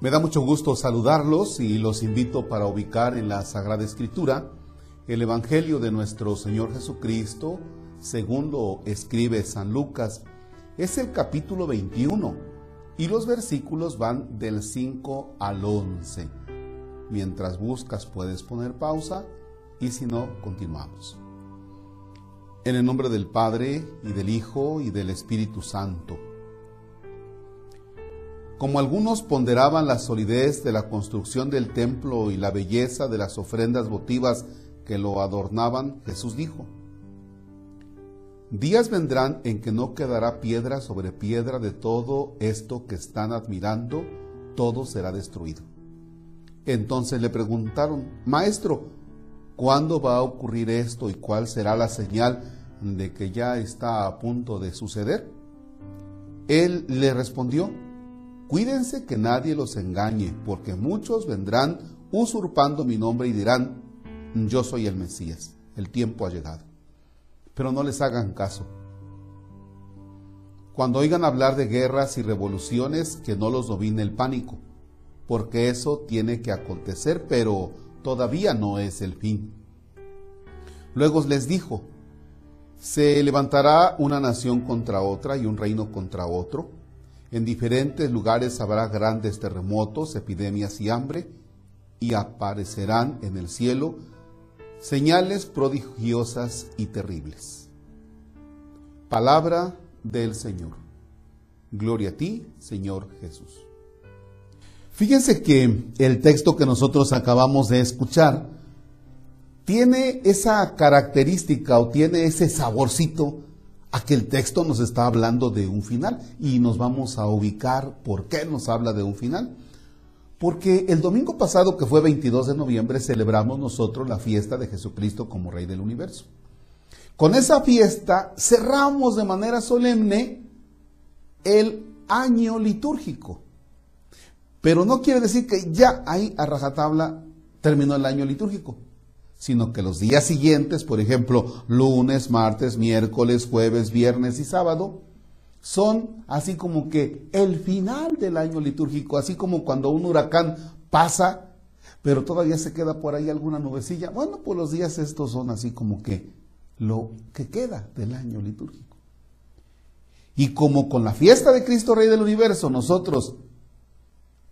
Me da mucho gusto saludarlos y los invito para ubicar en la Sagrada Escritura el Evangelio de nuestro Señor Jesucristo, según lo escribe San Lucas. Es el capítulo 21 y los versículos van del 5 al 11. Mientras buscas puedes poner pausa y si no, continuamos. En el nombre del Padre y del Hijo y del Espíritu Santo. Como algunos ponderaban la solidez de la construcción del templo y la belleza de las ofrendas votivas que lo adornaban, Jesús dijo, Días vendrán en que no quedará piedra sobre piedra de todo esto que están admirando, todo será destruido. Entonces le preguntaron, Maestro, ¿cuándo va a ocurrir esto y cuál será la señal de que ya está a punto de suceder? Él le respondió, Cuídense que nadie los engañe, porque muchos vendrán usurpando mi nombre y dirán, yo soy el Mesías, el tiempo ha llegado. Pero no les hagan caso. Cuando oigan hablar de guerras y revoluciones, que no los domine el pánico, porque eso tiene que acontecer, pero todavía no es el fin. Luego les dijo, se levantará una nación contra otra y un reino contra otro en diferentes lugares habrá grandes terremotos, epidemias y hambre, y aparecerán en el cielo señales prodigiosas y terribles. Palabra del Señor. Gloria a ti, Señor Jesús. Fíjense que el texto que nosotros acabamos de escuchar tiene esa característica o tiene ese saborcito a que el texto nos está hablando de un final y nos vamos a ubicar por qué nos habla de un final. Porque el domingo pasado, que fue 22 de noviembre, celebramos nosotros la fiesta de Jesucristo como Rey del Universo. Con esa fiesta cerramos de manera solemne el año litúrgico. Pero no quiere decir que ya ahí a rajatabla terminó el año litúrgico sino que los días siguientes, por ejemplo, lunes, martes, miércoles, jueves, viernes y sábado, son así como que el final del año litúrgico, así como cuando un huracán pasa, pero todavía se queda por ahí alguna nubecilla. Bueno, pues los días estos son así como que lo que queda del año litúrgico. Y como con la fiesta de Cristo Rey del Universo nosotros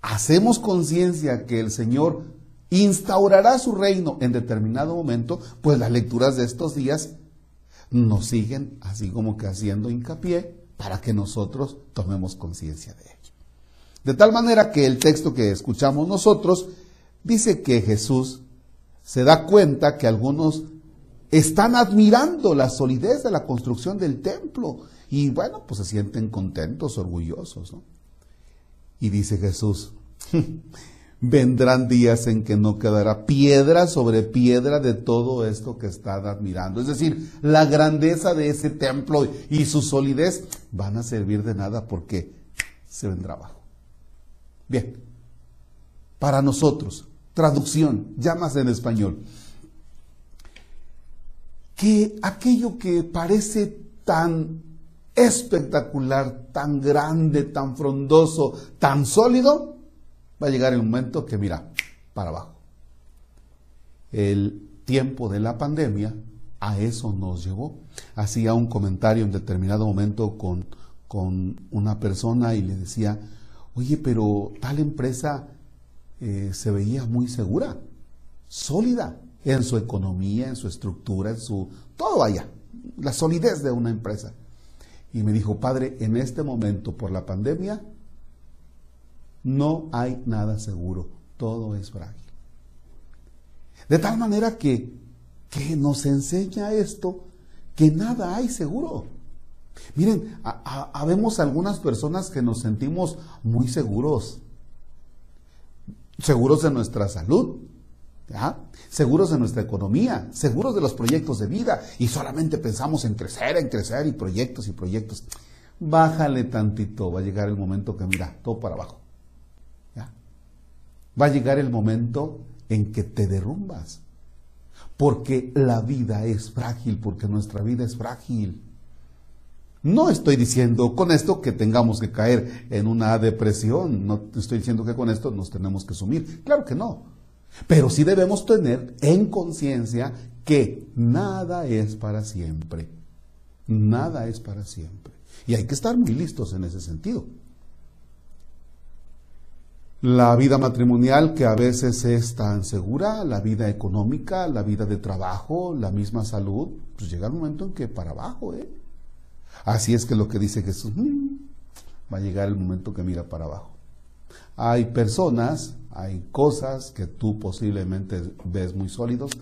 hacemos conciencia que el Señor instaurará su reino en determinado momento, pues las lecturas de estos días nos siguen así como que haciendo hincapié para que nosotros tomemos conciencia de ello. De tal manera que el texto que escuchamos nosotros dice que Jesús se da cuenta que algunos están admirando la solidez de la construcción del templo y bueno, pues se sienten contentos, orgullosos. ¿no? Y dice Jesús, vendrán días en que no quedará piedra sobre piedra de todo esto que están admirando. Es decir, la grandeza de ese templo y su solidez van a servir de nada porque se vendrá abajo. Bien, para nosotros, traducción, llamas en español, que aquello que parece tan espectacular, tan grande, tan frondoso, tan sólido, va a llegar el momento que, mira, para abajo. El tiempo de la pandemia a eso nos llevó. Hacía un comentario en determinado momento con, con una persona y le decía, oye, pero tal empresa eh, se veía muy segura, sólida en su economía, en su estructura, en su... todo allá, la solidez de una empresa. Y me dijo, padre, en este momento por la pandemia no hay nada seguro, todo es frágil. De tal manera que, que nos enseña esto, que nada hay seguro. Miren, habemos algunas personas que nos sentimos muy seguros, seguros de nuestra salud, seguros de nuestra economía, seguros de los proyectos de vida y solamente pensamos en crecer, en crecer y proyectos y proyectos. Bájale tantito, va a llegar el momento que mira, todo para abajo va a llegar el momento en que te derrumbas. Porque la vida es frágil, porque nuestra vida es frágil. No estoy diciendo con esto que tengamos que caer en una depresión, no estoy diciendo que con esto nos tenemos que sumir, claro que no. Pero sí debemos tener en conciencia que nada es para siempre. Nada es para siempre. Y hay que estar muy listos en ese sentido. La vida matrimonial que a veces es tan segura, la vida económica, la vida de trabajo, la misma salud, pues llega el momento en que para abajo, ¿eh? Así es que lo que dice Jesús, mm, va a llegar el momento que mira para abajo. Hay personas, hay cosas que tú posiblemente ves muy sólidos,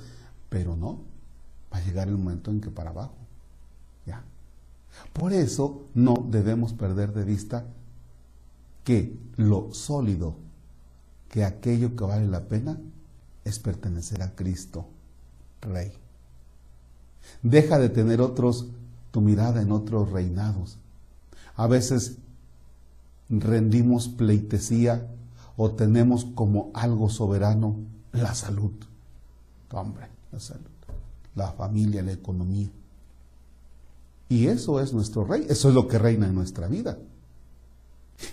pero no, va a llegar el momento en que para abajo. ¿Ya? Por eso no debemos perder de vista que lo sólido, que aquello que vale la pena es pertenecer a Cristo, Rey. Deja de tener otros tu mirada en otros reinados. A veces rendimos pleitesía o tenemos como algo soberano la salud. Hombre, la salud, la familia, la economía. Y eso es nuestro rey, eso es lo que reina en nuestra vida.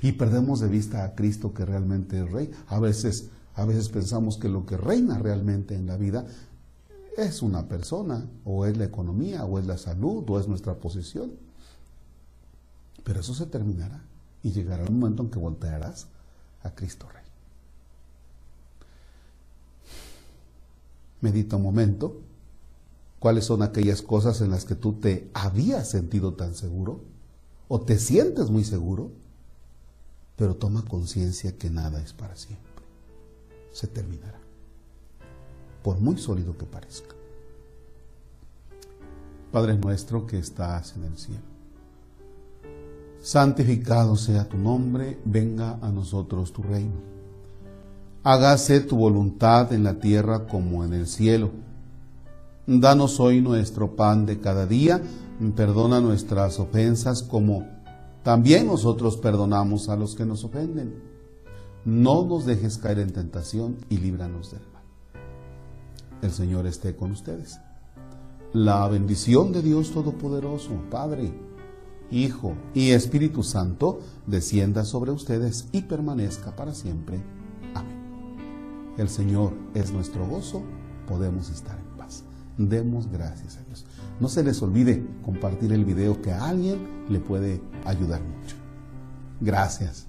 Y perdemos de vista a Cristo que realmente es rey. A veces, a veces pensamos que lo que reina realmente en la vida es una persona, o es la economía, o es la salud, o es nuestra posición. Pero eso se terminará y llegará el momento en que voltearás a Cristo Rey. Medita un momento. ¿Cuáles son aquellas cosas en las que tú te habías sentido tan seguro? ¿O te sientes muy seguro? Pero toma conciencia que nada es para siempre. Se terminará. Por muy sólido que parezca. Padre nuestro que estás en el cielo. Santificado sea tu nombre, venga a nosotros tu reino. Hágase tu voluntad en la tierra como en el cielo. Danos hoy nuestro pan de cada día, perdona nuestras ofensas como también nosotros perdonamos a los que nos ofenden. No nos dejes caer en tentación y líbranos del mal. El Señor esté con ustedes. La bendición de Dios Todopoderoso, Padre, Hijo y Espíritu Santo, descienda sobre ustedes y permanezca para siempre. Amén. El Señor es nuestro gozo, podemos estar. Demos gracias a Dios. No se les olvide compartir el video que a alguien le puede ayudar mucho. Gracias.